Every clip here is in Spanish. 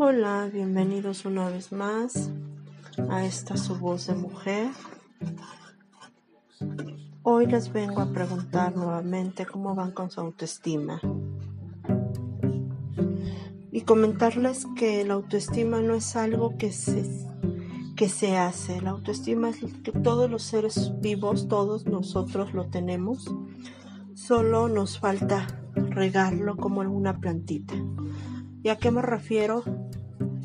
Hola, bienvenidos una vez más a esta su voz de mujer. Hoy les vengo a preguntar nuevamente cómo van con su autoestima. Y comentarles que la autoestima no es algo que se, que se hace. La autoestima es que todos los seres vivos, todos nosotros lo tenemos. Solo nos falta regarlo como en una plantita. ¿Y a qué me refiero?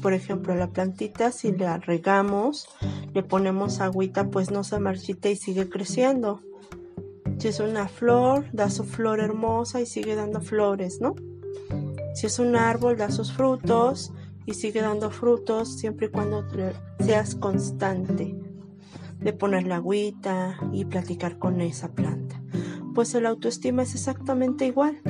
Por ejemplo, la plantita, si la regamos, le ponemos agüita, pues no se marchita y sigue creciendo. Si es una flor, da su flor hermosa y sigue dando flores, ¿no? Si es un árbol, da sus frutos y sigue dando frutos siempre y cuando seas constante de ponerle agüita y platicar con esa planta. Pues el autoestima es exactamente igual.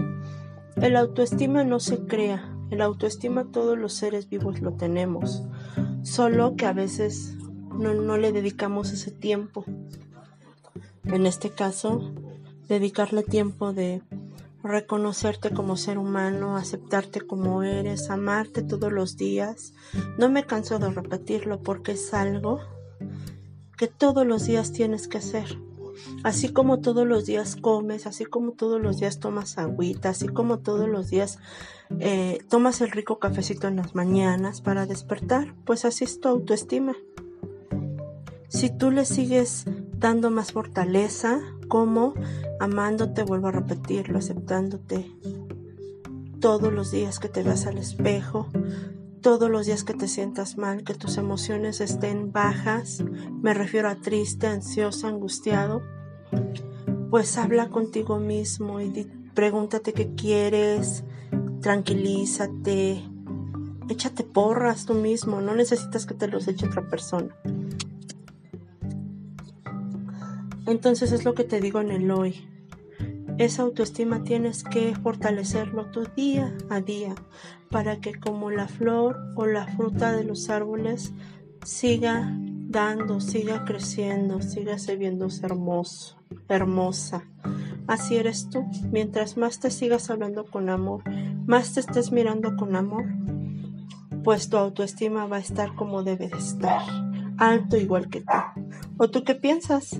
El autoestima no se crea, el autoestima todos los seres vivos lo tenemos, solo que a veces no, le dedicamos ese tiempo. En este caso, dedicarle tiempo de reconocerte como ser humano, aceptarte como eres, amarte todos los días. No me canso de repetirlo porque es algo que todos los días tienes que hacer. Así como todos los días comes, así como todos los días tomas agüita, así como todos los días eh, tomas el rico cafecito en las mañanas para despertar, pues así es tu autoestima. Si tú le sigues dando más fortaleza, como amándote, vuelvo a repetirlo, aceptándote todos los días que te veas al espejo, todos los días que te sientas mal, que tus emociones estén bajas, me refiero a triste, ansioso, angustiado, pues habla contigo mismo y pregúntate qué quieres, tranquilízate, échate porras tú mismo, no necesitas que te los eche otra persona. Entonces es lo que te digo en el hoy. Esa autoestima tienes que fortalecerlo tu día a día para que como la flor o la fruta de los árboles siga dando, siga creciendo, siga viéndose hermoso, hermosa. Así eres tú. Mientras más te sigas hablando con amor, más te estés mirando con amor, pues tu autoestima va a estar como debe de estar, alto igual que tú. ¿O tú qué piensas?